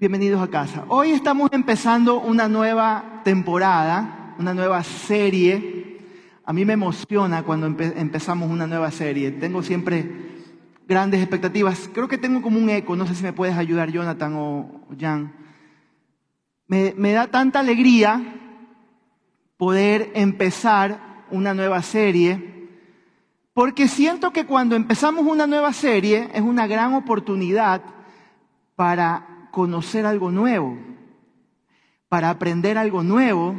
Bienvenidos a casa. Hoy estamos empezando una nueva temporada, una nueva serie. A mí me emociona cuando empezamos una nueva serie. Tengo siempre grandes expectativas. Creo que tengo como un eco, no sé si me puedes ayudar Jonathan o Jan. Me, da tanta alegría poder empezar una nueva serie, porque siento que cuando empezamos una nueva serie es una gran oportunidad para conocer algo nuevo, para aprender algo nuevo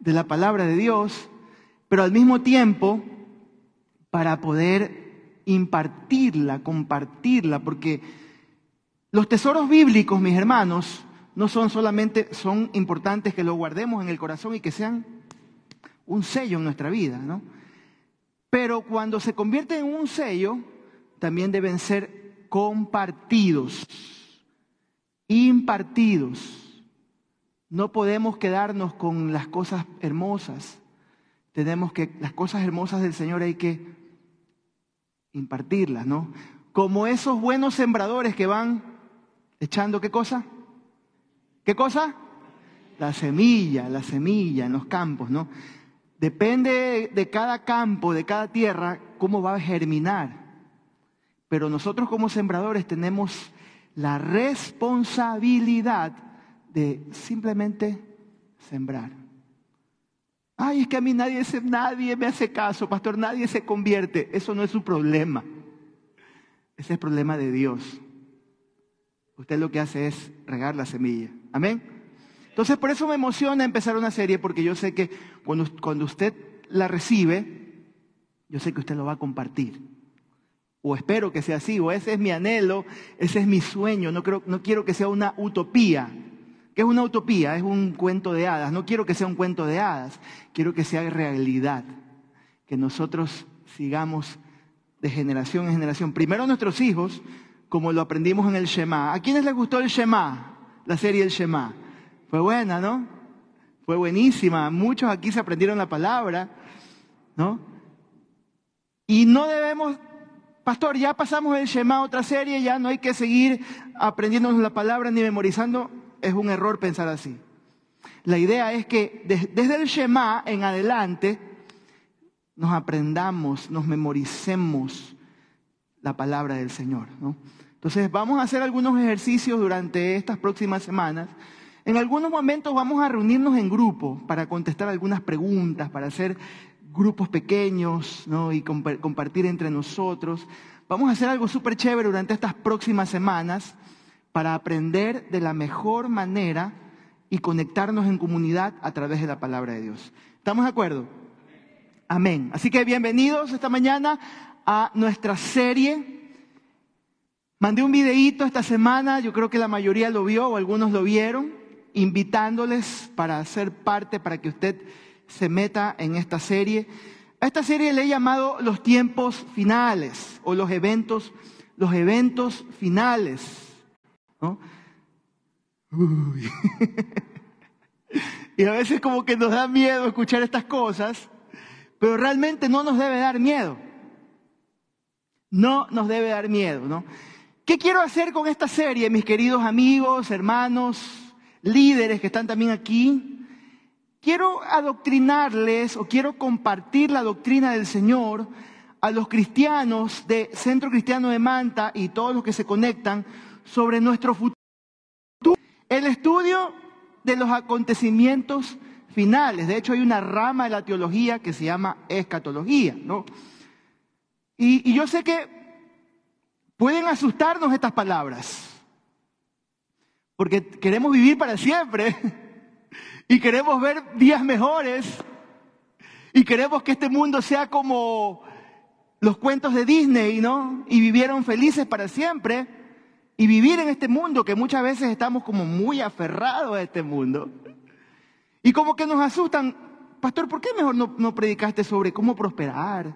de la palabra de Dios, pero al mismo tiempo para poder impartirla, compartirla, porque los tesoros bíblicos, mis hermanos, no son solamente, son importantes que los guardemos en el corazón y que sean un sello en nuestra vida, ¿no? Pero cuando se convierten en un sello, también deben ser compartidos impartidos. No podemos quedarnos con las cosas hermosas. Tenemos que, las cosas hermosas del Señor hay que impartirlas, ¿no? Como esos buenos sembradores que van echando, ¿qué cosa? ¿Qué cosa? La semilla, la semilla en los campos, ¿no? Depende de cada campo, de cada tierra, cómo va a germinar. Pero nosotros como sembradores tenemos la responsabilidad de simplemente sembrar. Ay, es que a mí nadie, nadie me hace caso, pastor, nadie se convierte. Eso no es su problema. Ese es el problema de Dios. Usted lo que hace es regar la semilla. Amén. Entonces, por eso me emociona empezar una serie, porque yo sé que cuando, cuando usted la recibe, yo sé que usted lo va a compartir o espero que sea así, o ese es mi anhelo, ese es mi sueño, no, creo, no quiero que sea una utopía. ¿Qué es una utopía? Es un cuento de hadas. No quiero que sea un cuento de hadas, quiero que sea realidad, que nosotros sigamos de generación en generación. Primero nuestros hijos, como lo aprendimos en el Shema. ¿A quiénes les gustó el Shema? La serie El Shema. Fue buena, ¿no? Fue buenísima. Muchos aquí se aprendieron la palabra, ¿no? Y no debemos pastor, ya pasamos el Shema, otra serie, ya no hay que seguir aprendiéndonos la palabra ni memorizando. Es un error pensar así. La idea es que desde el Shema en adelante nos aprendamos, nos memoricemos la palabra del Señor. Entonces vamos a hacer algunos ejercicios durante estas próximas semanas. En algunos momentos vamos a reunirnos en grupo para contestar algunas preguntas, para hacer grupos pequeños ¿no? y compartir entre nosotros. Vamos a hacer algo súper chévere durante estas próximas semanas para aprender de la mejor manera y conectarnos en comunidad a través de la palabra de Dios. ¿Estamos de acuerdo? Amén. Así que bienvenidos esta mañana a nuestra serie. Mandé un videíto esta semana, yo creo que la mayoría lo vio o algunos lo vieron, invitándoles para ser parte, para que usted se meta en esta serie. A esta serie le he llamado los tiempos finales o los eventos, los eventos finales. y a veces como que nos da miedo escuchar estas cosas, pero realmente no nos debe dar miedo. No nos debe dar miedo, ¿no? ¿Qué quiero hacer con esta serie, mis queridos amigos, hermanos, líderes que están también aquí? Quiero adoctrinarles o quiero compartir la doctrina del Señor a los cristianos de Centro Cristiano de Manta y todos los que se conectan sobre nuestro futuro. El estudio de los acontecimientos finales. De hecho, hay una rama de la teología que se llama escatología, ¿no? Y, y yo sé que pueden asustarnos estas palabras, porque queremos vivir para siempre. y queremos ver días mejores y queremos que este mundo sea como los cuentos de Disney, ¿no? Y vivieron felices para siempre y vivir en este mundo que muchas veces estamos como muy aferrados a este mundo. Y como que nos asustan, pastor, ¿por qué mejor no, predicaste sobre cómo prosperar?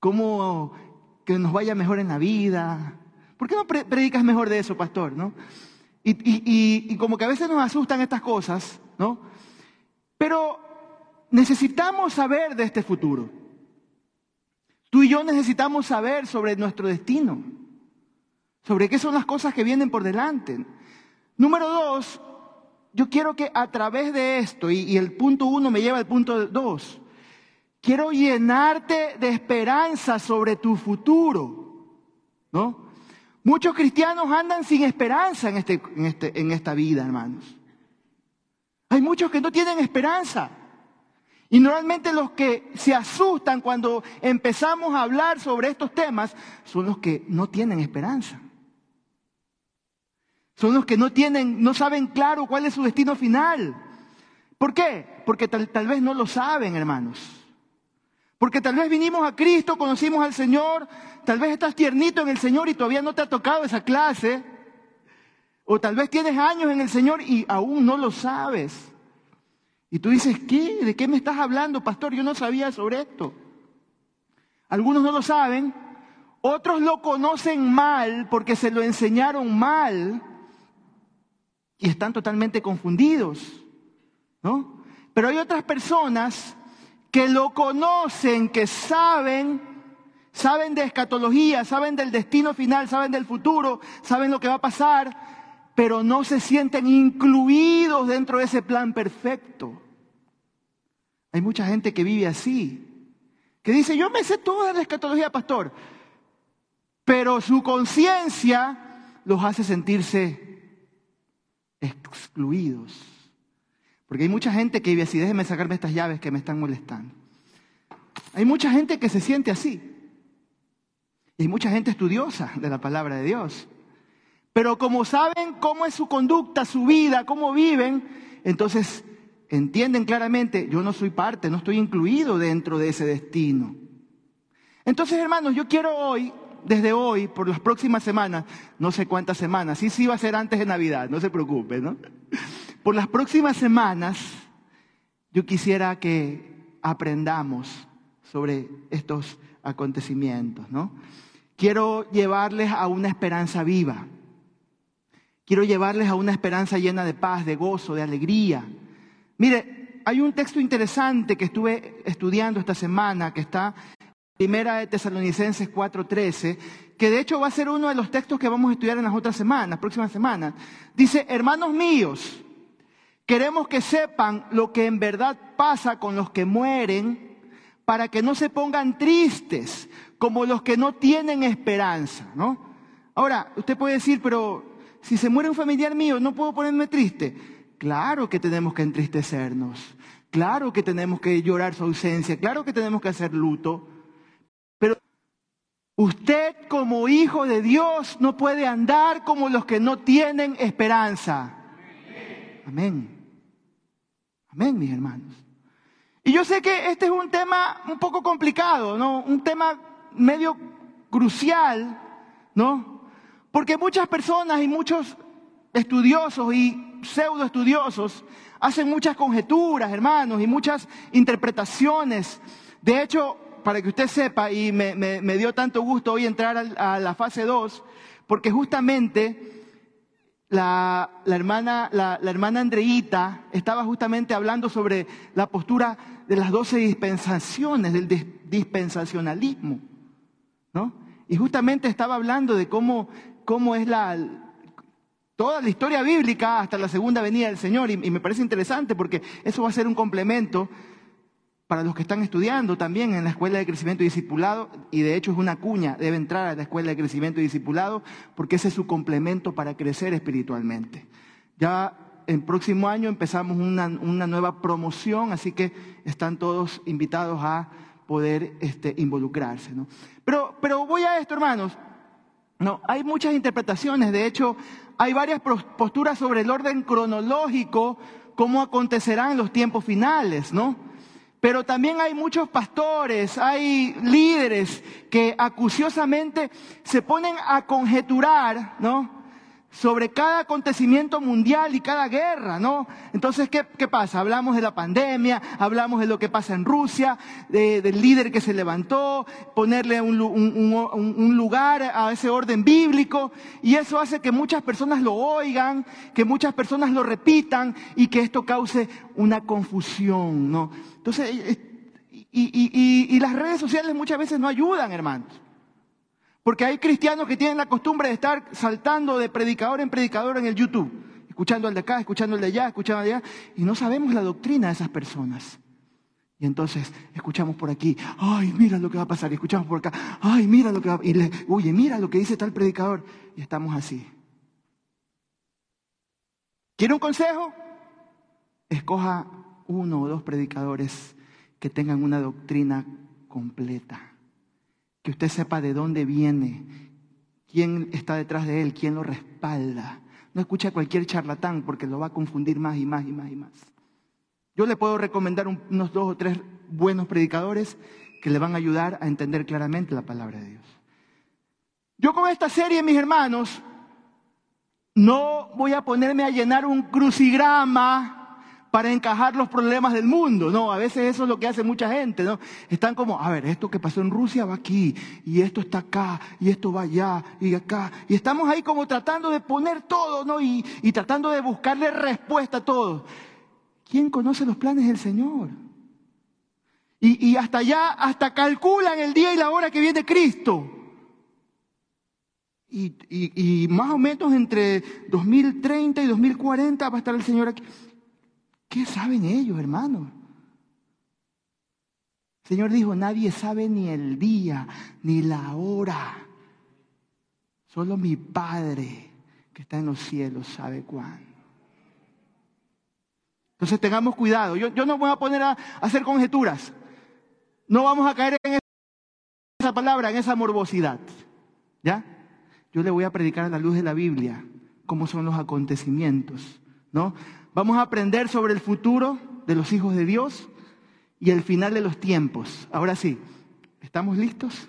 ¿Cómo que nos vaya mejor en la vida? ¿Por qué no predicas mejor de eso, pastor? ¿No? Y, como que a veces nos asustan estas cosas, ¿no? Pero necesitamos saber de este futuro. Tú y yo necesitamos saber sobre nuestro destino, sobre qué son las cosas que vienen por delante. Número dos, yo quiero que a través de esto, y, el punto uno me lleva al punto dos, quiero llenarte de esperanza sobre tu futuro, ¿no? Muchos cristianos andan sin esperanza en, este, este, en esta vida, hermanos. Hay muchos que no tienen esperanza. Y normalmente los que se asustan cuando empezamos a hablar sobre estos temas son los que no tienen esperanza. Son los que no tienen, no saben claro cuál es su destino final. ¿Por qué? Porque tal vez no lo saben, hermanos. Porque tal vez vinimos a Cristo, conocimos al Señor, tal vez estás tiernito en el Señor y todavía no te ha tocado esa clase. O tal vez tienes años en el Señor y aún no lo sabes. Y tú dices, ¿qué? ¿De qué me estás hablando, pastor? Yo no sabía sobre esto. Algunos no lo saben, otros lo conocen mal porque se lo enseñaron mal y están totalmente confundidos, ¿no? Pero hay otras personas que lo conocen, que saben, saben de escatología, saben del destino final, saben del futuro, saben lo que va a pasar, pero no se sienten incluidos dentro de ese plan perfecto. Hay mucha gente que vive así, que dice, yo me sé toda la escatología, pastor, pero su conciencia los hace sentirse excluidos. Porque hay mucha gente que vive así, déjenme sacarme estas llaves que me están molestando. Hay mucha gente que se siente así. Y hay mucha gente estudiosa de la palabra de Dios. Pero como saben cómo es su conducta, su vida, cómo viven, entonces entienden claramente, yo no soy parte, no estoy incluido dentro de ese destino. Entonces, hermanos, yo quiero hoy desde hoy, por las próximas semanas, no sé cuántas semanas, sí, sí va a ser antes de Navidad, no se preocupe, ¿no? Por las próximas semanas, yo quisiera que aprendamos sobre estos acontecimientos, ¿no? Quiero llevarles a una esperanza viva. Quiero llevarles a una esperanza llena de paz, de gozo, de alegría. Mire, hay un texto interesante que estuve estudiando esta semana que está Primera de Tesalonicenses 4:13, que de hecho va a ser uno de los textos que vamos a estudiar en las otras semanas, próximas semanas. Dice, hermanos míos, queremos que sepan lo que en verdad pasa con los que mueren, para que no se pongan tristes como los que no tienen esperanza, ¿no? Ahora, usted puede decir, pero si se muere un familiar mío, ¿no puedo ponerme triste? Claro que tenemos que entristecernos, claro que tenemos que llorar su ausencia, claro que tenemos que hacer luto. Usted como hijo de Dios no puede andar como los que no tienen esperanza. Amén. Amén, mis hermanos. Y yo sé que este es un tema un poco complicado, ¿no? Un tema medio crucial, ¿no? Porque muchas personas y muchos estudiosos y pseudo estudiosos hacen muchas conjeturas, hermanos, y muchas interpretaciones. De hecho, para que usted sepa, y me, dio tanto gusto hoy entrar a, la fase 2, porque justamente la, hermana, la, hermana Andreita estaba justamente hablando sobre la postura de las doce dispensaciones, del dispensacionalismo, ¿no? Y justamente estaba hablando de cómo, cómo es la, toda la historia bíblica hasta la segunda venida del Señor, y me parece interesante porque eso va a ser un complemento para los que están estudiando también en la Escuela de Crecimiento y Discipulado, y de hecho es una cuña, debe entrar a la Escuela de Crecimiento y Discipulado, porque ese es su complemento para crecer espiritualmente. Ya el próximo año empezamos una, nueva promoción, así que están todos invitados a poder este, involucrarse. Pero, pero voy a esto, hermanos. No, hay muchas interpretaciones, de hecho, hay varias posturas sobre el orden cronológico, cómo acontecerán los tiempos finales, ¿no? Pero también hay muchos pastores, hay líderes que acuciosamente se ponen a conjeturar, ¿no? Sobre cada acontecimiento mundial y cada guerra, ¿no? Entonces, ¿qué, pasa? Hablamos de la pandemia, hablamos de lo que pasa en Rusia, del líder que se levantó, ponerle un, un, lugar a ese orden bíblico, y eso hace que muchas personas lo oigan, que muchas personas lo repitan y que esto cause una confusión, ¿no? Entonces, y, y las redes sociales muchas veces no ayudan, hermanos. Porque hay cristianos que tienen la costumbre de estar saltando de predicador en predicador en el YouTube. escuchando al de acá, escuchando al de allá, escuchando al de allá, y no sabemos la doctrina de esas personas. Y entonces escuchamos por aquí, ay, mira lo que va a pasar, y escuchamos por acá, ay, mira lo que va a y le, oye, mira lo que dice tal predicador, y estamos así. ¿Quiere un consejo? Escoja uno o dos predicadores que tengan una doctrina completa, que usted sepa de dónde viene, quién está detrás de él, quién lo respalda. No escuche a cualquier charlatán porque lo va a confundir más y más y más y más. Yo le puedo recomendar unos dos o tres buenos predicadores que le van a ayudar a entender claramente la palabra de Dios. Yo con esta serie, mis hermanos, no voy a ponerme a llenar un crucigrama para encajar los problemas del mundo. No, a veces eso es lo que hace mucha gente, ¿no? Están como, a ver, esto que pasó en Rusia va aquí, y esto está acá, y esto va allá, y acá. Y estamos ahí como tratando de poner todo, ¿no? Y, y tratando de buscarle respuesta a todo. ¿Quién conoce los planes del Señor? Y, hasta allá, hasta calculan el día y la hora que viene Cristo. Y, y, más o menos entre 2030 y 2040 va a estar el Señor aquí. ¿Qué saben ellos, hermanos? El Señor dijo, nadie sabe ni el día, ni la hora. Solo mi Padre que está en los cielos sabe cuándo. Entonces tengamos cuidado. Yo, no me voy a poner a, hacer conjeturas. No vamos a caer en esa palabra, en esa morbosidad. ¿Ya? Yo le voy a predicar a la luz de la Biblia cómo son los acontecimientos, ¿no? Vamos a aprender sobre el futuro de los hijos de Dios y el final de los tiempos. Ahora sí, ¿estamos listos?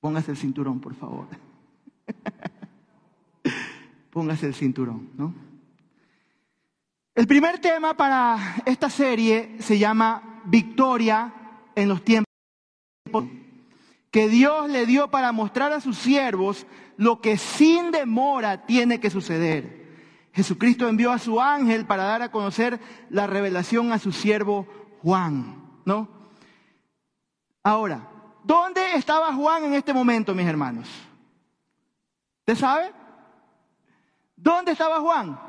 Póngase el cinturón, por favor. Póngase el cinturón, ¿no? El primer tema para esta serie se llama Victoria en los tiempos que Dios le dio para mostrar a sus siervos lo que sin demora tiene que suceder. Jesucristo envió a su ángel para dar a conocer la revelación a su siervo Juan, ¿no? Ahora, ¿dónde estaba Juan en este momento, mis hermanos? ¿Usted sabe? ¿Dónde estaba Juan?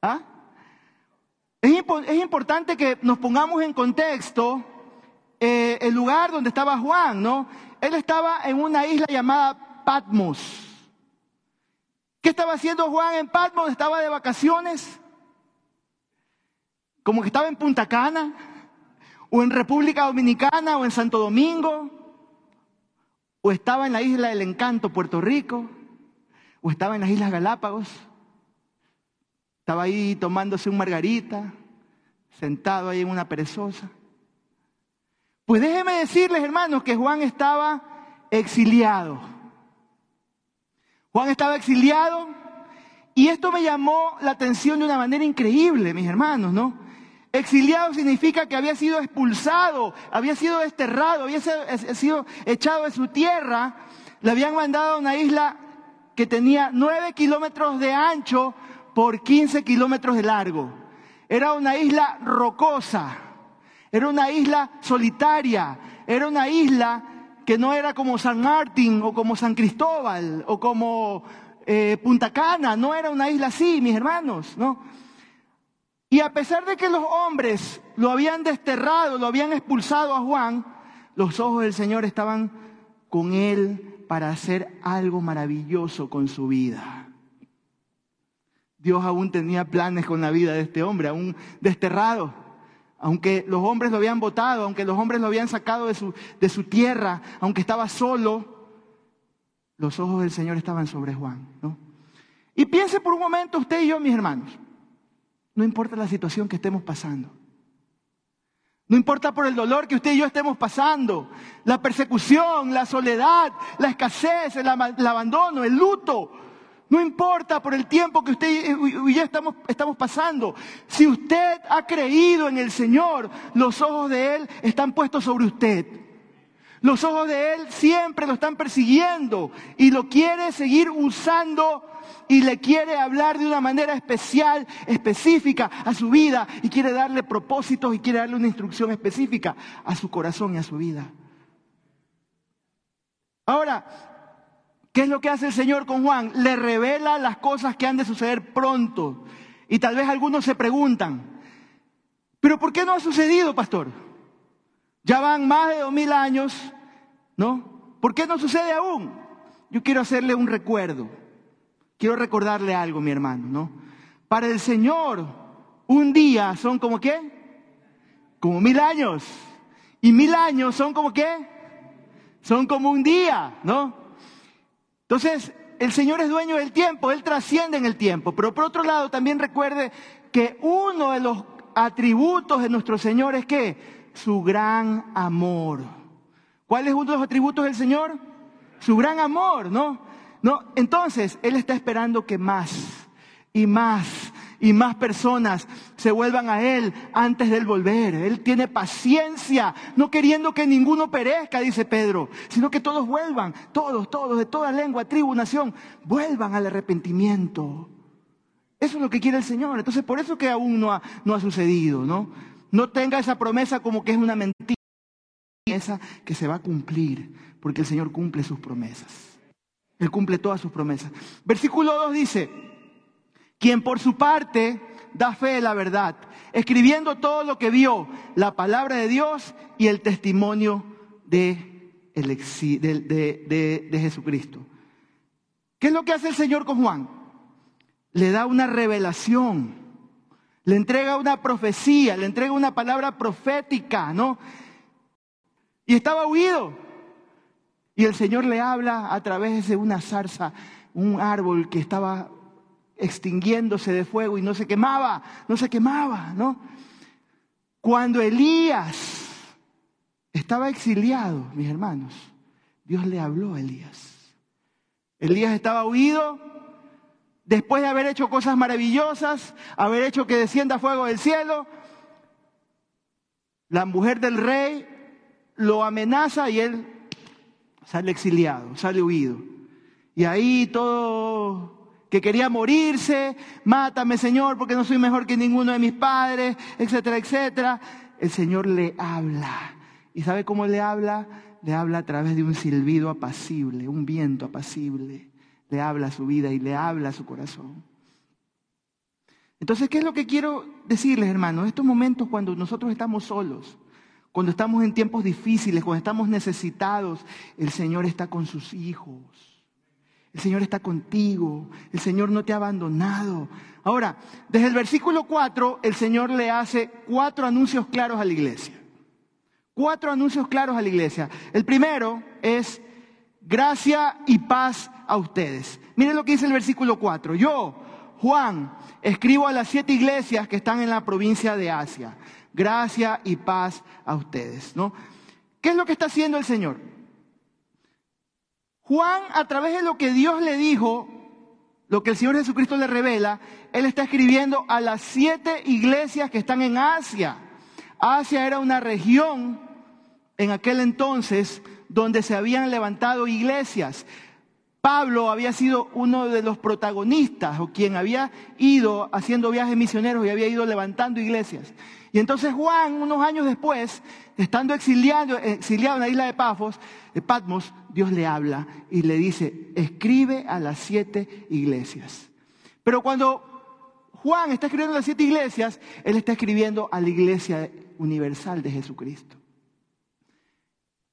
¿Ah? Es, importante que nos pongamos en contexto eh, el lugar donde estaba Juan, ¿no? Él estaba en una isla llamada Patmos. ¿Qué estaba haciendo Juan en Patmos? Estaba de vacaciones. Como que estaba en Punta Cana, o en República Dominicana, o en Santo Domingo, o estaba en la isla del Encanto, Puerto Rico, o estaba en las Islas Galápagos. Estaba ahí tomándose un margarita, sentado ahí en una perezosa. Pues déjenme decirles, hermanos, que Juan estaba exiliado. Juan estaba exiliado y esto me llamó la atención de una manera increíble, mis hermanos, ¿no? Exiliado significa que había sido expulsado, había sido desterrado, había sido echado de su tierra. Le habían mandado a una isla que tenía nueve kilómetros de ancho por 15 kilómetros de largo. Era una isla rocosa, era una isla solitaria, era una isla que no era como San Martín o como San Cristóbal o como eh, Punta Cana, no era una isla así, mis hermanos, ¿no? Y a pesar de que los hombres lo habían desterrado, lo habían expulsado a Juan, los ojos del Señor estaban con él para hacer algo maravilloso con su vida. Dios aún tenía planes con la vida de este hombre, aún desterrado. Aunque los hombres lo habían votado, aunque los hombres lo habían sacado de su, de su tierra, aunque estaba solo, los ojos del Señor estaban sobre Juan. Y piense por un momento usted y yo, mis hermanos, no importa la situación que estemos pasando. No importa por el dolor que usted y yo estemos pasando, la persecución, la soledad, la escasez, el abandono, el luto, no importa por el tiempo que usted y yo estamos, estamos pasando. Si usted ha creído en el Señor, los ojos de Él están puestos sobre usted. Los ojos de Él siempre lo están persiguiendo y lo quiere seguir usando y le quiere hablar de una manera especial, específica a su vida y quiere darle propósitos y quiere darle una instrucción específica a su corazón y a su vida. Ahora, ¿Qué es lo que hace el Señor con Juan? Le revela las cosas que han de suceder pronto. Y tal vez algunos se preguntan, ¿pero por qué no ha sucedido, pastor? Ya van más de dos mil años, ¿no? ¿Por qué no sucede aún? Yo quiero hacerle un recuerdo. Quiero recordarle algo, mi hermano, ¿no? Para el Señor, un día son como qué? Como mil años. Y mil años son como qué? Son como un día, ¿no? Entonces, el Señor es dueño del tiempo, Él trasciende en el tiempo. Pero por otro lado, también recuerde que uno de los atributos de nuestro Señor es que su gran amor. ¿Cuál es uno de los atributos del Señor? Su gran amor, ¿no? No, entonces Él está esperando que más y más y más personas se vuelvan a Él antes de Él volver. Él tiene paciencia, no queriendo que ninguno perezca, dice Pedro, sino que todos vuelvan, todos, todos, de toda lengua, tribu, nación, vuelvan al arrepentimiento. Eso es lo que quiere el Señor. Entonces, por eso que aún no ha, no ha sucedido, ¿no? No tenga esa promesa como que es una mentira, esa que se va a cumplir, porque el Señor cumple sus promesas. Él cumple todas sus promesas. Versículo 2 dice, quien por su parte da fe de la verdad, escribiendo todo lo que vio, la palabra de Dios y el testimonio de, de, Jesucristo. ¿Qué es lo que hace el Señor con Juan? Le da una revelación, le entrega una profecía, le entrega una palabra profética, ¿no? Y estaba huido. Y el Señor le habla a través de una zarza, un árbol que estaba extinguiéndose de fuego y no se quemaba, no se quemaba, ¿no? Cuando Elías estaba exiliado, mis hermanos, Dios le habló a Elías. Elías estaba huido después de haber hecho cosas maravillosas, haber hecho que descienda fuego del cielo. La mujer del rey lo amenaza y él sale exiliado, sale huido. Y ahí todo que quería morirse, mátame Señor porque no soy mejor que ninguno de mis padres, etcétera, etcétera. El Señor le habla. ¿Y sabe cómo le habla? Le habla a través de un silbido apacible, un viento apacible. Le habla a su vida y le habla a su corazón. Entonces, ¿qué es lo que quiero decirles, hermanos? Estos momentos cuando nosotros estamos solos, cuando estamos en tiempos difíciles, cuando estamos necesitados, el Señor está con sus hijos. El Señor está contigo, el Señor no te ha abandonado. Ahora, desde el versículo 4, el Señor le hace cuatro anuncios claros a la iglesia. Cuatro anuncios claros a la iglesia. El primero es gracia y paz a ustedes. Miren lo que dice el versículo 4. Yo, Juan, escribo a las siete iglesias que están en la provincia de Asia. Gracia y paz a ustedes, ¿no? ¿Qué es lo que está haciendo el Señor? Juan, a través de lo que Dios le dijo, lo que el Señor Jesucristo le revela, Él está escribiendo a las siete iglesias que están en Asia. Asia era una región en aquel entonces donde se habían levantado iglesias. Pablo había sido uno de los protagonistas o quien había ido haciendo viajes misioneros y había ido levantando iglesias. Y entonces Juan, unos años después, estando exiliado, en la isla de Pafos, de Patmos, Dios le habla y le dice, escribe a las siete iglesias. Pero cuando Juan está escribiendo a las siete iglesias, él está escribiendo a la iglesia universal de Jesucristo.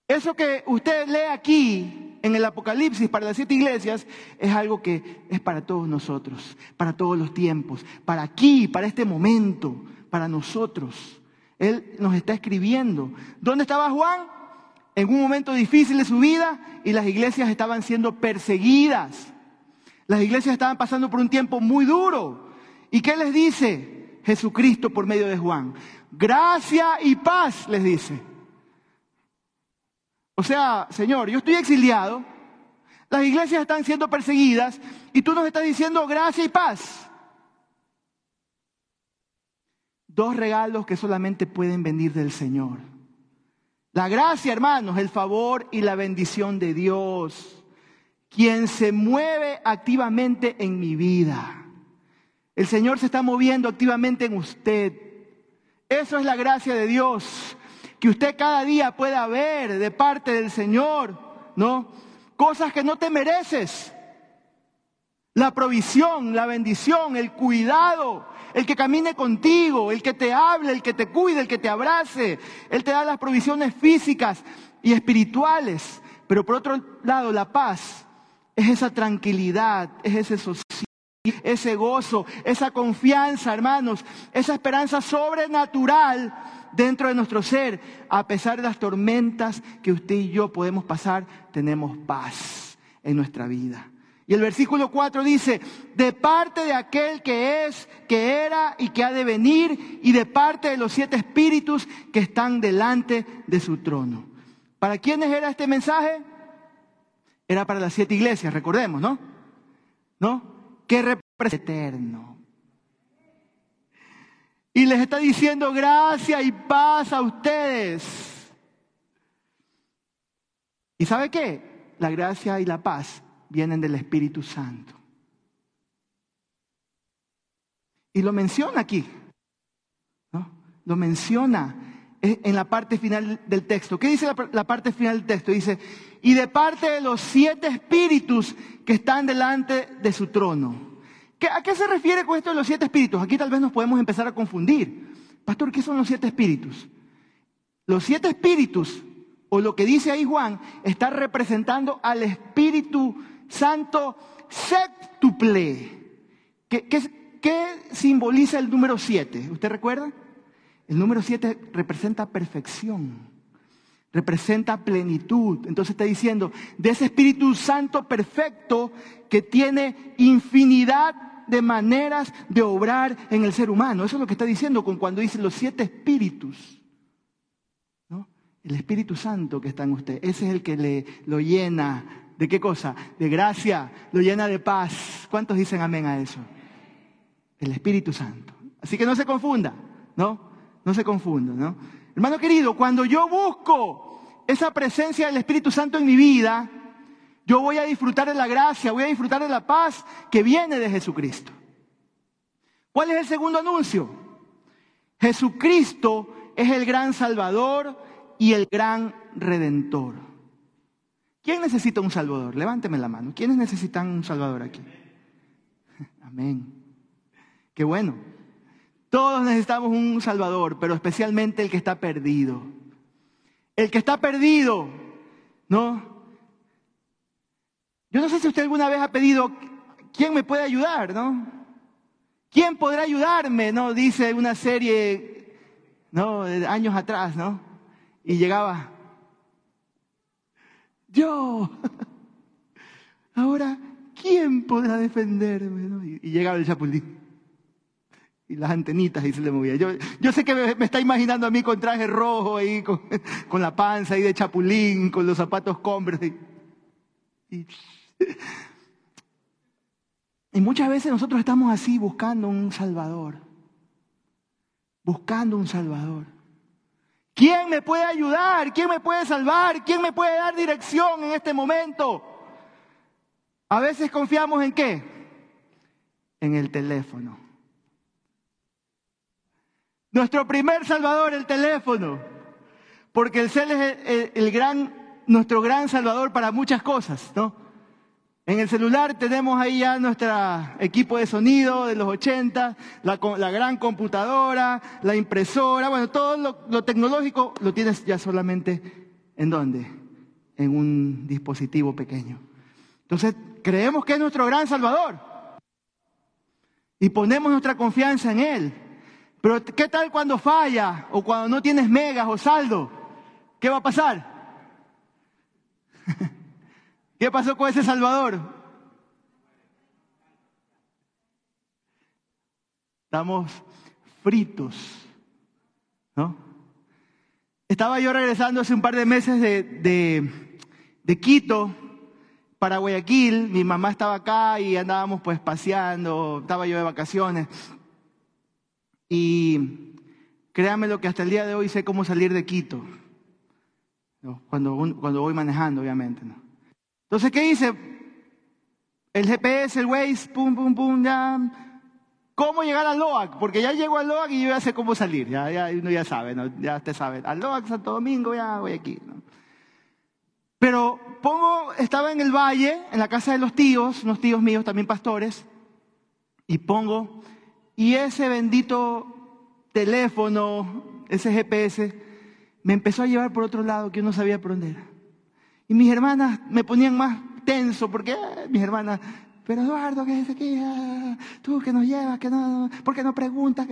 Eso que usted lee aquí en el Apocalipsis para las siete iglesias es algo que es para todos nosotros, para todos los tiempos, para aquí, para este momento, para nosotros. Él nos está escribiendo. ¿Dónde estaba Juan? En un momento difícil de su vida y las iglesias estaban siendo perseguidas. Las iglesias estaban pasando por un tiempo muy duro. ¿Y qué les dice Jesucristo por medio de Juan? Gracia y paz, les dice. O sea, Señor, yo estoy exiliado, las iglesias están siendo perseguidas y tú nos estás diciendo gracia y paz. Dos regalos que solamente pueden venir del Señor. La gracia, hermanos, el favor y la bendición de Dios, quien se mueve activamente en mi vida. El Señor se está moviendo activamente en usted. Eso es la gracia de Dios que usted cada día pueda ver de parte del Señor, ¿no? cosas que no te mereces. La provisión, la bendición, el cuidado, el que camine contigo, el que te hable, el que te cuide, el que te abrace. Él te da las provisiones físicas y espirituales. Pero por otro lado, la paz es esa tranquilidad, es ese sosiego, ese gozo, esa confianza, hermanos, esa esperanza sobrenatural dentro de nuestro ser. A pesar de las tormentas que usted y yo podemos pasar, tenemos paz en nuestra vida. Y el versículo 4 dice, de parte de aquel que es, que era y que ha de venir, y de parte de los siete espíritus que están delante de su trono. ¿Para quiénes era este mensaje? Era para las siete iglesias, recordemos, ¿no? ¿No? Que representa eterno. Y les está diciendo gracia y paz a ustedes. ¿Y sabe qué? La gracia y la paz vienen del Espíritu Santo. Y lo menciona aquí. ¿no? Lo menciona en la parte final del texto. ¿Qué dice la, parte final del texto? Dice, y de parte de los siete espíritus que están delante de su trono. ¿A qué se refiere con esto de los siete espíritus? Aquí tal vez nos podemos empezar a confundir. Pastor, ¿qué son los siete espíritus? Los siete espíritus, o lo que dice ahí Juan, está representando al Espíritu Santo séptuple. ¿Qué, qué simboliza el número siete? ¿Usted recuerda? El número siete representa perfección, representa plenitud. Entonces está diciendo, de ese Espíritu Santo perfecto que tiene infinidad de maneras de obrar en el ser humano. Eso es lo que está diciendo con cuando dice los siete espíritus. ¿no? El Espíritu Santo que está en usted, ese es el que le lo llena. ¿De qué cosa? De gracia, lo llena de paz. ¿Cuántos dicen amén a eso? El Espíritu Santo. Así que no se confunda, ¿no? No se confunda, ¿no? Hermano querido, cuando yo busco esa presencia del Espíritu Santo en mi vida, yo voy a disfrutar de la gracia, voy a disfrutar de la paz que viene de Jesucristo. ¿Cuál es el segundo anuncio? Jesucristo es el gran Salvador y el gran Redentor. ¿Quién necesita un Salvador? Levánteme la mano. ¿Quiénes necesitan un Salvador aquí? Amén. Qué bueno. Todos necesitamos un Salvador, pero especialmente el que está perdido. El que está perdido, ¿no? Yo no sé si usted alguna vez ha pedido, ¿quién me puede ayudar, no? ¿Quién podrá ayudarme, no? Dice una serie, ¿no? De años atrás, ¿no? Y llegaba, yo. Ahora, ¿quién podrá defenderme? Y llegaba el chapulín y las antenitas y se le movía. Yo, yo sé que me, está imaginando a mí con traje rojo ahí, con, la panza ahí de chapulín, con los zapatos Converse. Y, y muchas veces nosotros estamos así buscando un Salvador. Buscando un Salvador. ¿Quién me puede ayudar? ¿Quién me puede salvar? ¿Quién me puede dar dirección en este momento? A veces confiamos en qué? En el teléfono. Nuestro primer salvador, el teléfono. Porque el cel es el, gran, nuestro gran salvador para muchas cosas, ¿no? En el celular tenemos ahí ya nuestro equipo de sonido de los 80, la, gran computadora, la impresora, bueno, todo lo, lo, tecnológico lo tienes ya solamente en dónde? En un dispositivo pequeño. Entonces, creemos que es nuestro gran salvador. Y ponemos nuestra confianza en Él. Pero ¿qué tal cuando falla o cuando no tienes megas o saldo? ¿Qué va a pasar? ¿Qué pasó con ese Salvador? Estamos fritos, ¿no? Estaba yo regresando hace un par de meses de, de, de Quito para Guayaquil, mi mamá estaba acá y andábamos pues paseando, estaba yo de vacaciones. Y créanme lo que hasta el día de hoy sé cómo salir de Quito. Cuando, cuando voy manejando, obviamente. Entonces, ¿qué hice? El GPS, el Waze, pum, pum, pum, ya. ¿Cómo llegar al LOAC? Porque ya llego al LOAC y yo ya sé cómo salir. Ya, ya uno ya sabe, ya usted sabe. Al LOAC, Santo Domingo, ya voy aquí. Pero pongo, estaba en el valle, en la casa de los tíos, unos tíos míos también pastores, y pongo, y ese bendito teléfono, ese GPS, me empezó a llevar por otro lado que yo no sabía por dónde era. Y mis hermanas me ponían más tenso, porque eh, mis hermanas, pero Eduardo, ¿qué es aquí? Ah, tú que nos llevas, ¿por qué no preguntas?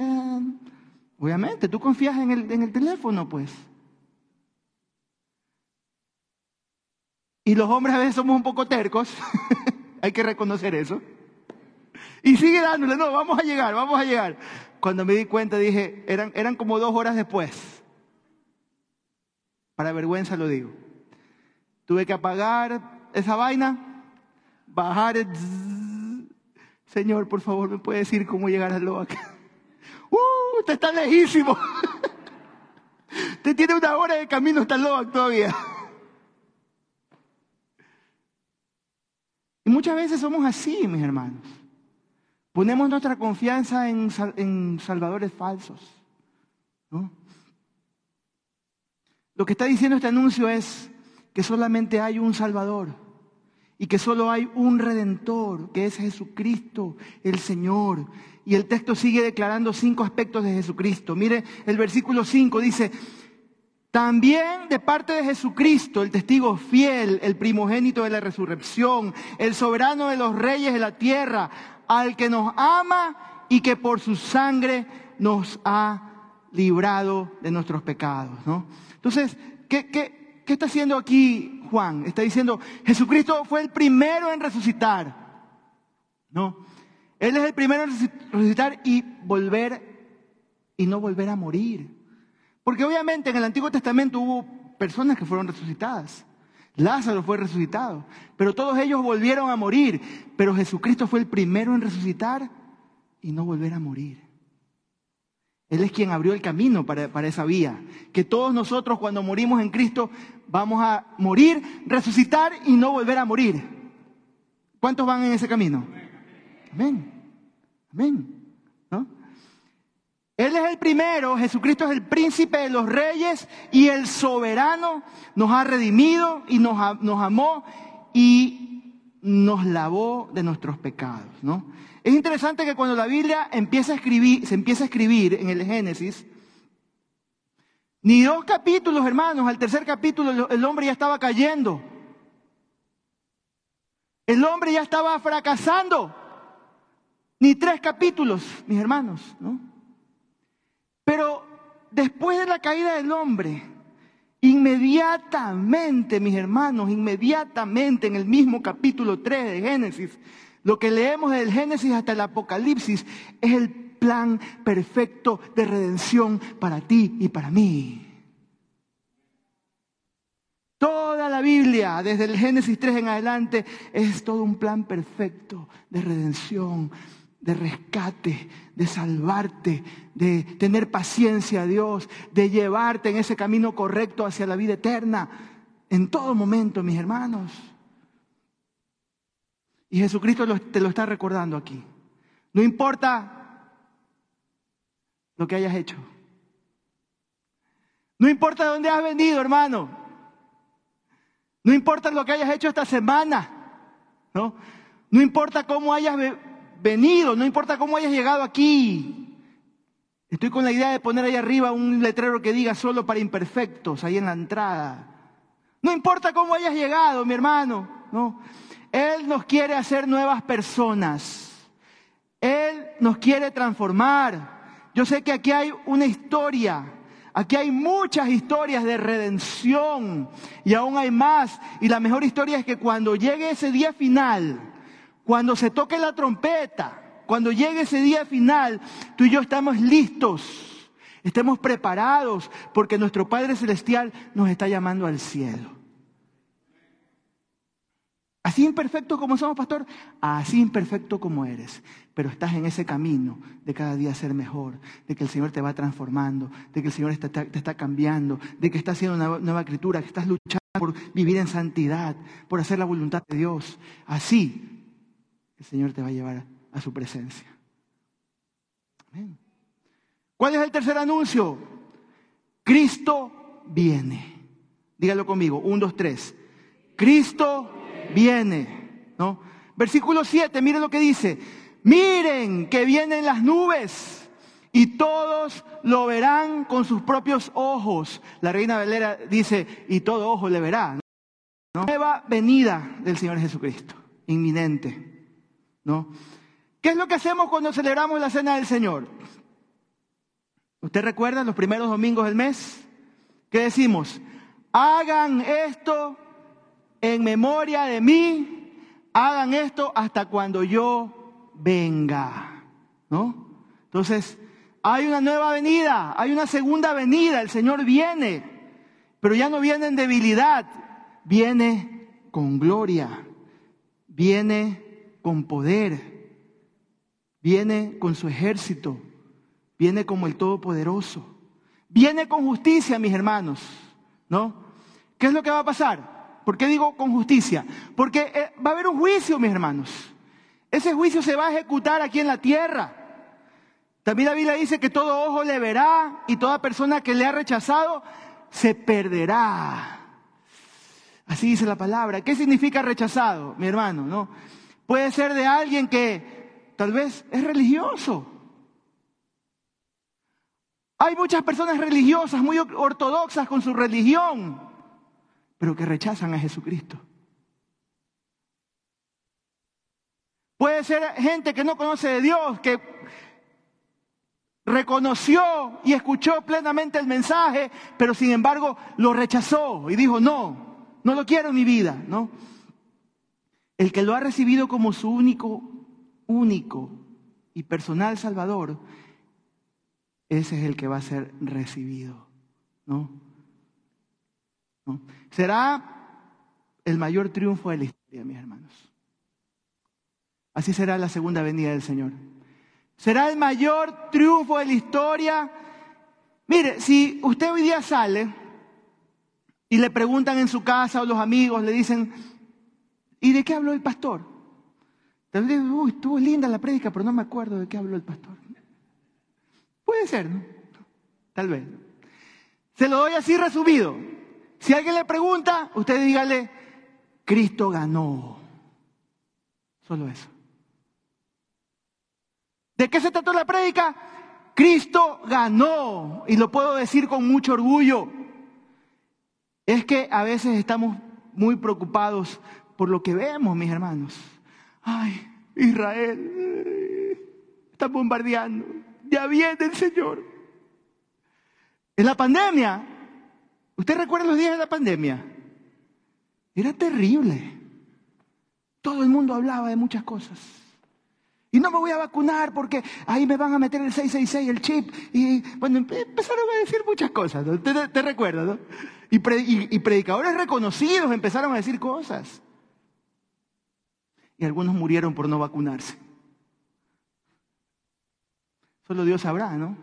Obviamente, tú confías en el, en el teléfono, pues. Y los hombres a veces somos un poco tercos, hay que reconocer eso. Y sigue dándole, no, vamos a llegar, vamos a llegar. Cuando me di cuenta dije, eran, eran como dos horas después. Para vergüenza lo digo. Tuve que apagar esa vaina, bajar el... Señor, por favor, ¿me puede decir cómo llegar a Loac? ¡Uh! Usted está lejísimo. Usted tiene una hora de camino hasta Loac todavía. Y muchas veces somos así, mis hermanos. Ponemos nuestra confianza en, salvadores falsos. Lo que está diciendo este anuncio es que solamente hay un Salvador y que solo hay un Redentor, que es Jesucristo, el Señor. Y el texto sigue declarando cinco aspectos de Jesucristo. Mire, el versículo 5 dice, también de parte de Jesucristo, el testigo fiel, el primogénito de la resurrección, el soberano de los reyes de la tierra, al que nos ama y que por su sangre nos ha librado de nuestros pecados. ¿no? Entonces, ¿qué, qué, qué está haciendo aquí Juan? Está diciendo, Jesucristo fue el primero en resucitar. No, Él es el primero en resucitar y volver y no volver a morir. Porque obviamente en el Antiguo Testamento hubo personas que fueron resucitadas. Lázaro fue resucitado, pero todos ellos volvieron a morir. Pero Jesucristo fue el primero en resucitar y no volver a morir. Él es quien abrió el camino para, para, esa vía. Que todos nosotros cuando morimos en Cristo vamos a morir, resucitar y no volver a morir. ¿Cuántos van en ese camino? Amén. Amén. Él es el primero, Jesucristo es el príncipe de los reyes y el soberano, nos ha redimido y nos, amó y nos lavó de nuestros pecados. ¿no? Es interesante que cuando la Biblia empieza a escribir, se empieza a escribir en el Génesis, ni dos capítulos, hermanos, al tercer capítulo el hombre ya estaba cayendo. El hombre ya estaba fracasando. Ni tres capítulos, mis hermanos, ¿no? Pero después de la caída del hombre, inmediatamente, mis hermanos, inmediatamente en el mismo capítulo 3 de Génesis, lo que leemos del Génesis hasta el Apocalipsis es el plan perfecto de redención para ti y para mí. Toda la Biblia, desde el Génesis 3 en adelante, es todo un plan perfecto de redención de rescate, de salvarte, de tener paciencia a Dios, de llevarte en ese camino correcto hacia la vida eterna, en todo momento, mis hermanos. Y Jesucristo te lo está recordando aquí. No importa lo que hayas hecho. No importa dónde has venido, hermano. No importa lo que hayas hecho esta semana. No, no importa cómo hayas venido, no importa cómo hayas llegado aquí. Estoy con la idea de poner ahí arriba un letrero que diga solo para imperfectos, ahí en la entrada. No importa cómo hayas llegado, mi hermano, no. Él nos quiere hacer nuevas personas. Él nos quiere transformar. Yo sé que aquí hay una historia, aquí hay muchas historias de redención y aún hay más. Y la mejor historia es que cuando llegue ese día final, cuando se toque la trompeta, cuando llegue ese día final, tú y yo estamos listos, estemos preparados, porque nuestro Padre Celestial nos está llamando al cielo. Así imperfecto como somos, pastor, así imperfecto como eres. Pero estás en ese camino de cada día ser mejor, de que el Señor te va transformando, de que el Señor te, te está cambiando, de que estás haciendo una nueva escritura, que estás luchando por vivir en santidad, por hacer la voluntad de Dios. Así el Señor te va a llevar a su presencia. ¿Cuál es el tercer anuncio? Cristo viene. Dígalo conmigo. Un, dos, tres. Cristo viene, ¿no? Versículo 7, miren lo que dice. Miren que vienen las nubes y todos lo verán con sus propios ojos. La reina Valera dice, y todo ojo le verá. Nueva venida del Señor Jesucristo, inminente. ¿No? ¿Qué es lo que hacemos cuando celebramos la cena del Señor? ¿Usted recuerda los primeros domingos del mes? ¿Qué decimos? Hagan esto en memoria de mí, hagan esto hasta cuando yo venga. ¿No? Entonces, hay una nueva venida, hay una segunda venida, el Señor viene, pero ya no viene en debilidad, viene con gloria, viene con poder, viene con su ejército, viene como el Todopoderoso, viene con justicia, mis hermanos, ¿no? ¿Qué es lo que va a pasar? ¿Por qué digo con justicia? Porque eh, va a haber un juicio, mis hermanos. Ese juicio se va a ejecutar aquí en la tierra. También la Biblia dice que todo ojo le verá y toda persona que le ha rechazado se perderá. Así dice la palabra. ¿Qué significa rechazado, mi hermano? ¿No? Puede ser de alguien que tal vez es religioso. Hay muchas personas religiosas, muy ortodoxas con su religión, pero que rechazan a Jesucristo. Puede ser gente que no conoce de Dios, que reconoció y escuchó plenamente el mensaje, pero sin embargo lo rechazó y dijo, no, no lo quiero en mi vida, ¿no? El que lo ha recibido como su único, único y personal Salvador, ese es el que va a ser recibido, ¿no? Será el mayor triunfo de la historia, mis hermanos. Así será la segunda venida del Señor. Será el mayor triunfo de la historia. Mire, si usted hoy día sale y le preguntan en su casa o los amigos, le dicen, ¿y de qué habló el pastor? Tal vez, uy, estuvo linda la prédica, pero no me acuerdo de qué habló el pastor. Puede ser, ¿no? Tal vez. Se lo doy así resumido. Si alguien le pregunta, usted dígale, Cristo ganó. Solo eso. ¿De qué se trató la prédica? Cristo ganó. Y lo puedo decir con mucho orgullo. Es que a veces estamos muy preocupados por lo que vemos, mis hermanos. Ay, Israel está bombardeando. Ya viene el Señor. En la pandemia, ¿usted recuerda los días de la pandemia? Era terrible. Todo el mundo hablaba de muchas cosas. Y no me voy a vacunar porque ahí me van a meter el 666, el chip. Y bueno, empezaron a decir muchas cosas. ¿Te, te recuerdas, no? Y, predicadores reconocidos empezaron a decir cosas. Y algunos murieron por no vacunarse. Solo Dios sabrá, ¿no?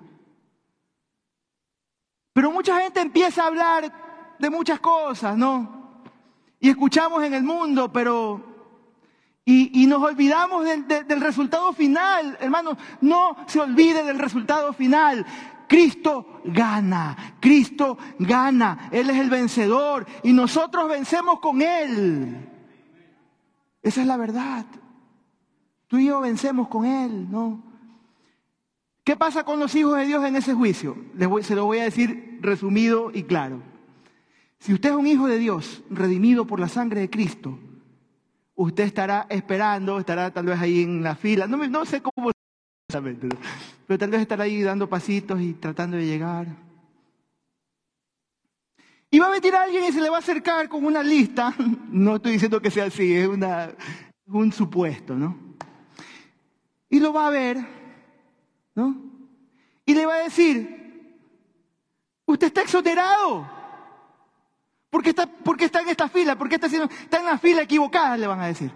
Pero mucha gente empieza a hablar de muchas cosas, ¿no? Y escuchamos en el mundo, pero... Y, nos olvidamos del, del resultado final, hermanos. No se olvide del resultado final. Cristo gana, Cristo gana, Él es el vencedor y nosotros vencemos con Él. Esa es la verdad. Tú y yo vencemos con Él, ¿no? ¿Qué pasa con los hijos de Dios en ese juicio? se lo voy a decir resumido y claro. Si usted es un hijo de Dios, redimido por la sangre de Cristo, usted estará esperando, estará tal vez ahí en la fila, no, no sé cómo pero tal vez estar ahí dando pasitos y tratando de llegar. Y va a meter a alguien y se le va a acercar con una lista. No estoy diciendo que sea así, es un supuesto, ¿no? Y lo va a ver, ¿no? Y le va a decir, usted está exonerado. ¿Por qué está, por está en esta fila? ¿Por qué está, haciendo, está en la fila equivocada? Le van a decir.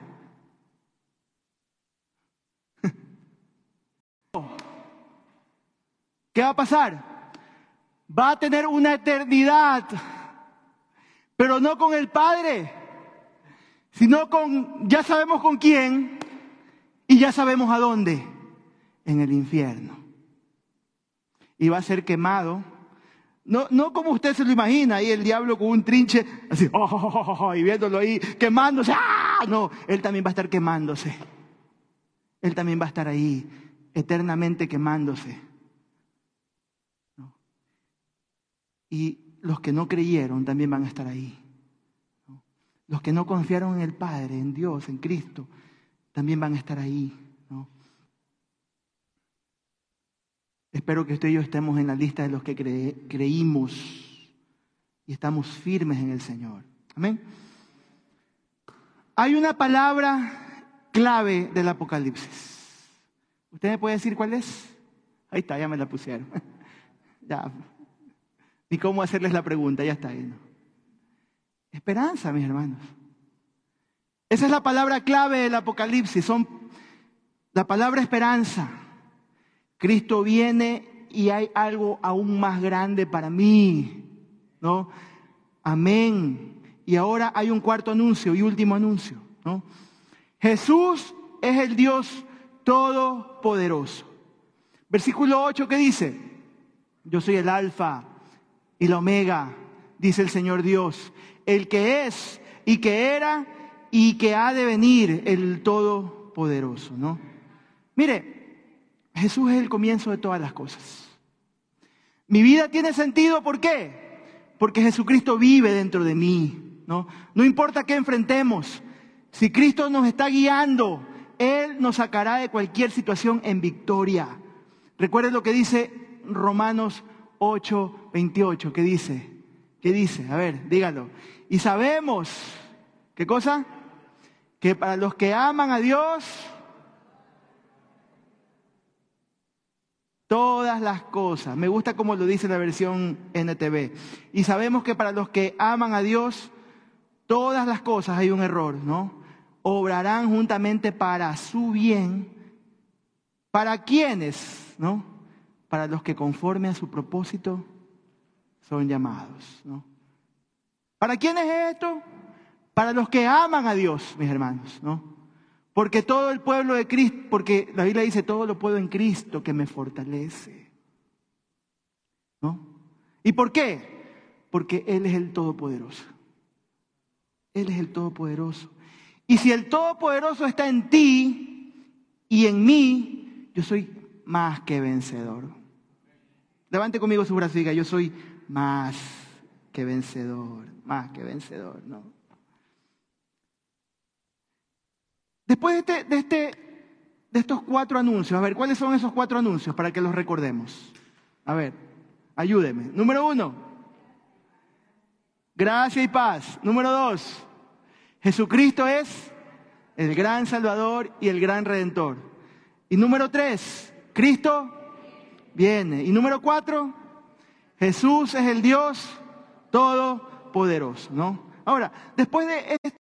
¿Qué va a pasar? Va a tener una eternidad, pero no con el Padre, sino con, ya sabemos con quién y ya sabemos a dónde, en el infierno. Y va a ser quemado No, no como usted se lo imagina, ahí el diablo con un trinche, así, oh, oh, oh, y viéndolo ahí quemándose. ¡Ah! No, él también va a estar quemándose. Él también va a estar ahí, eternamente quemándose. Y los que no creyeron también van a estar ahí. Los que no confiaron en el Padre, en Dios, en Cristo, también van a estar ahí. Espero que usted y yo estemos en la lista de los que creímos y estamos firmes en el Señor. Amén. Hay una palabra clave del Apocalipsis. ¿Usted me puede decir cuál es? Ahí está, ya me la pusieron. ya. Ni cómo hacerles la pregunta, ya está ahí. Esperanza, mis hermanos. Esa es la palabra clave del Apocalipsis, son la palabra esperanza. Cristo viene y hay algo aún más grande para mí, ¿no? Amén. Y ahora hay un cuarto anuncio y último anuncio, ¿no? Jesús es el Dios todopoderoso. Versículo 8 ¿qué dice, yo soy el alfa y la omega, dice el Señor Dios, el que es y que era y que ha de venir el todopoderoso, ¿no? Mire, Jesús es el comienzo de todas las cosas. Mi vida tiene sentido, ¿por qué? Porque Jesucristo vive dentro de mí, ¿no? No importa qué enfrentemos, si Cristo nos está guiando, Él nos sacará de cualquier situación en victoria. Recuerden lo que dice Romanos 8, 28, ¿qué dice? ¿Qué dice? A ver, dígalo. Y sabemos, ¿qué cosa? Que para los que aman a Dios, Todas las cosas. Me gusta como lo dice la versión NTV. Y sabemos que para los que aman a Dios, todas las cosas hay un error, ¿no? Obrarán juntamente para su bien. ¿Para quiénes? ¿No? Para los que conforme a su propósito son llamados. ¿Para quiénes es esto? Para los que aman a Dios, mis hermanos, ¿no? Porque todo el pueblo de Cristo, porque la Biblia dice, todo lo puedo en Cristo que me fortalece. ¿No? ¿Y por qué? Porque Él es el Todopoderoso. Él es el Todopoderoso. Y si el Todopoderoso está en ti y en mí, yo soy más que vencedor. Levante conmigo su brazo diga, yo soy más que vencedor, más que vencedor, ¿no? Después de, este, de, este, de estos cuatro anuncios, a ver, ¿cuáles son esos cuatro anuncios para que los recordemos? A ver, ayúdeme. Número uno, gracia y paz. Número dos, Jesucristo es el gran Salvador y el gran Redentor. Y número tres, Cristo viene. Y número cuatro, Jesús es el Dios todopoderoso, ¿no? Ahora, después de estos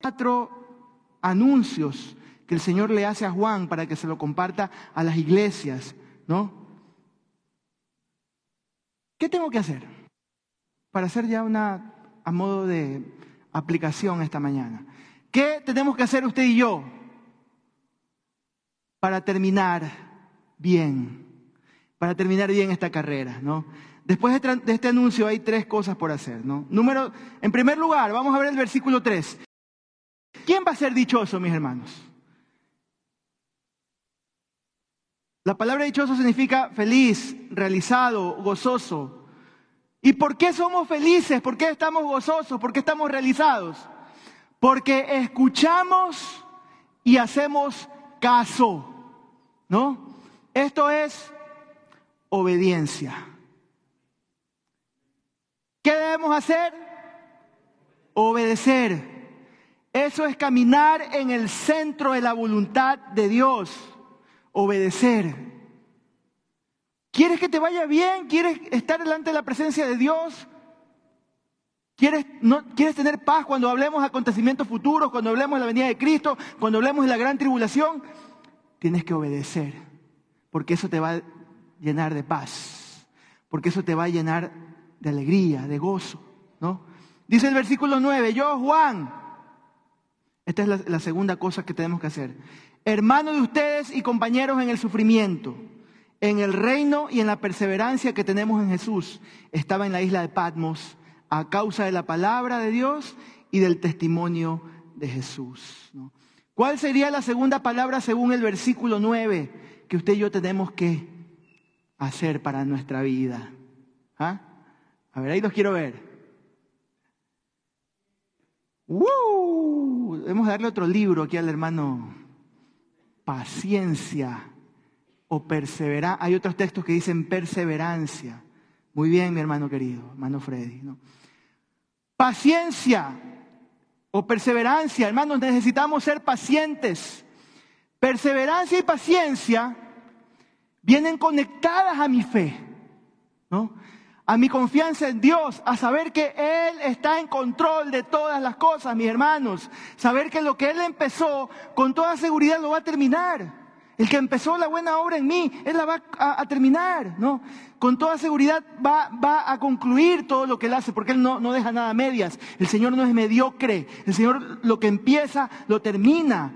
cuatro anuncios que el Señor le hace a Juan para que se lo comparta a las iglesias, ¿no? ¿Qué tengo que hacer para hacer ya una a modo de aplicación esta mañana? ¿Qué tenemos que hacer usted y yo para terminar bien? Para terminar bien esta carrera, ¿no? Después de, este anuncio hay tres cosas por hacer, ¿no? Número, en primer lugar, vamos a ver el versículo 3. ¿Quién va a ser dichoso, mis hermanos? La palabra dichoso significa feliz, realizado, gozoso. ¿Y por qué somos felices? ¿Por qué estamos gozosos? ¿Por qué estamos realizados? Porque escuchamos y hacemos caso. ¿No? Esto es obediencia. ¿Qué debemos hacer? Obedecer. Eso es caminar en el centro de la voluntad de Dios, obedecer. ¿Quieres que te vaya bien? ¿Quieres estar delante de la presencia de Dios? ¿Quieres, no, ¿Quieres tener paz cuando hablemos de acontecimientos futuros, cuando hablemos de la venida de Cristo, cuando hablemos de la gran tribulación? Tienes que obedecer, porque eso te va llenar de paz, porque eso te va a llenar de alegría, de gozo, ¿no? Dice el versículo 9, yo Juan, esta es la, segunda cosa que tenemos que hacer. Hermano de ustedes y compañeros en el sufrimiento, en el reino y en la perseverancia que tenemos en Jesús, estaba en la isla de Patmos a causa de la palabra de Dios y del testimonio de Jesús. ¿Cuál sería la segunda palabra según el versículo 9 que usted y yo tenemos que hacer para nuestra vida? ¿Ah? A ver, ahí los quiero ver. ¡Woo! Debemos darle otro libro aquí al hermano. Paciencia o perseverancia. Hay otros textos que dicen perseverancia. Muy bien, mi hermano querido, hermano Freddy. Paciencia o perseverancia, hermanos, necesitamos ser pacientes. Perseverancia y paciencia vienen conectadas a mi fe, ¿no? A mi confianza en Dios, a saber que Él está en control de todas las cosas, mis hermanos. Saber que lo que Él empezó, con toda seguridad lo va a terminar. El que empezó la buena obra en mí, Él la va a, terminar, ¿no? Con toda seguridad va, a concluir todo lo que Él hace, porque Él no, no deja nada a medias. El Señor no es mediocre. El Señor lo que empieza, lo termina.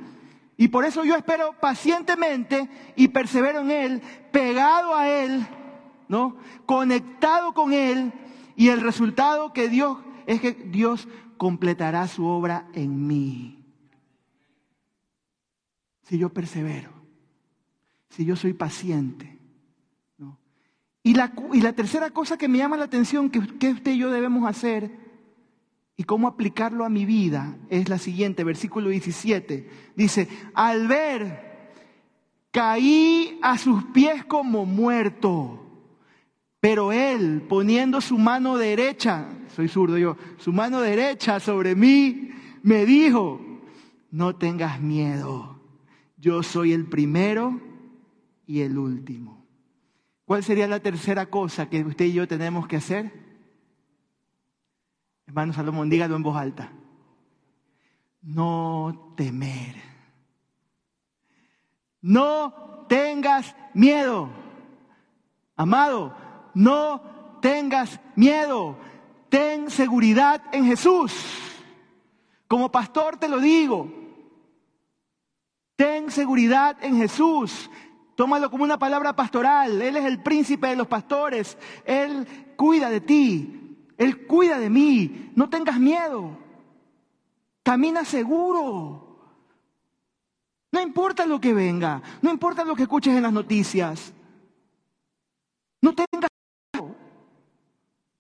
Y por eso yo espero pacientemente y persevero en Él, pegado a Él, ¿no? Conectado con Él. Y el resultado que Dios es que Dios completará su obra en mí. Si yo persevero si yo soy paciente. Y, la, y, la, tercera cosa que me llama la atención que, que usted y yo debemos hacer y cómo aplicarlo a mi vida es la siguiente, versículo 17. Dice, al ver, caí a sus pies como muerto. Pero él, poniendo su mano derecha, soy zurdo yo, su mano derecha sobre mí, me dijo, no tengas miedo, yo soy el primero y el último. ¿Cuál sería la tercera cosa que usted y yo tenemos que hacer? Hermano Salomón, dígalo en voz alta. No temer. No tengas miedo. Amado, no tengas miedo. Ten seguridad en Jesús. Como pastor te lo digo. Ten seguridad en Jesús. Tómalo como una palabra pastoral. Él es el príncipe de los pastores. Él cuida de ti. Él cuida de mí. No tengas miedo. Camina seguro. No importa lo que venga. No importa lo que escuches en las noticias. No tengas miedo.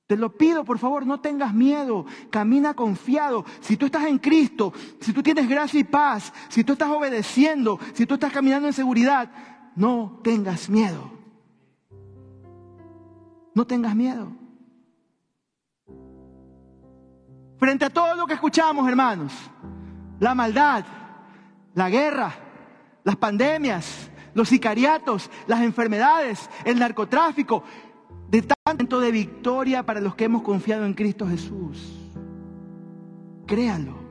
Te lo pido, por favor, no tengas miedo. Camina confiado. Si tú estás en Cristo, si tú tienes gracia y paz, si tú estás obedeciendo, si tú estás caminando en seguridad, no tengas miedo. No tengas miedo. Frente a todo lo que escuchamos, hermanos, la maldad, la guerra, las pandemias, los sicariatos, las enfermedades, el narcotráfico, de tanto de victoria para los que hemos confiado en Cristo Jesús. Créalo.